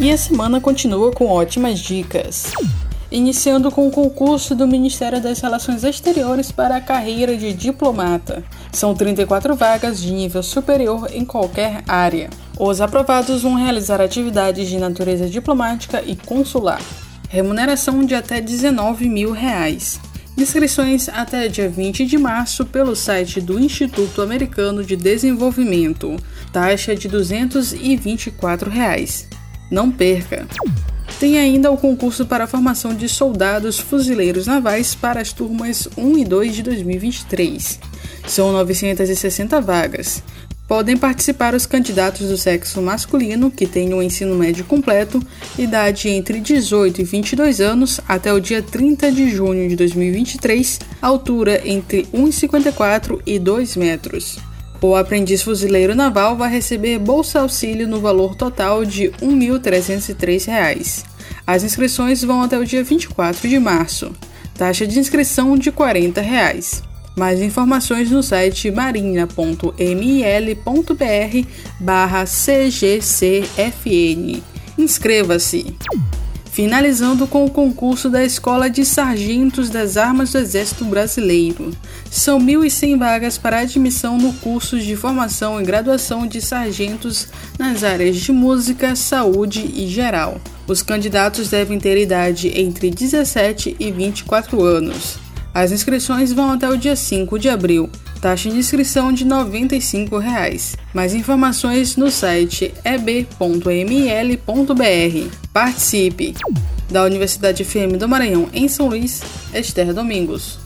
E a semana continua com ótimas dicas. Iniciando com o concurso do Ministério das Relações Exteriores para a carreira de diplomata. São 34 vagas de nível superior em qualquer área. Os aprovados vão realizar atividades de natureza diplomática e consular. Remuneração de até 19 mil reais. Inscrições até dia 20 de março pelo site do Instituto Americano de Desenvolvimento. Taxa de 224 reais. Não perca! Tem ainda o concurso para a formação de soldados fuzileiros navais para as turmas 1 e 2 de 2023. São 960 vagas. Podem participar os candidatos do sexo masculino que tenham o ensino médio completo, idade entre 18 e 22 anos, até o dia 30 de junho de 2023, altura entre 1,54 e 2 metros. O aprendiz fuzileiro naval vai receber bolsa auxílio no valor total de R$ 1.303. As inscrições vão até o dia 24 de março. Taxa de inscrição de 40 reais. Mais informações no site marinha.mil.br barra cgcfn. Inscreva-se! Finalizando com o concurso da Escola de Sargentos das Armas do Exército Brasileiro. São 1.100 vagas para admissão no curso de formação e graduação de sargentos nas áreas de música, saúde e geral. Os candidatos devem ter idade entre 17 e 24 anos. As inscrições vão até o dia 5 de abril. Taxa de inscrição de 95 reais. Mais informações no site eb.ml.br. Participe! Da Universidade FM do Maranhão, em São Luís, Esther Domingos.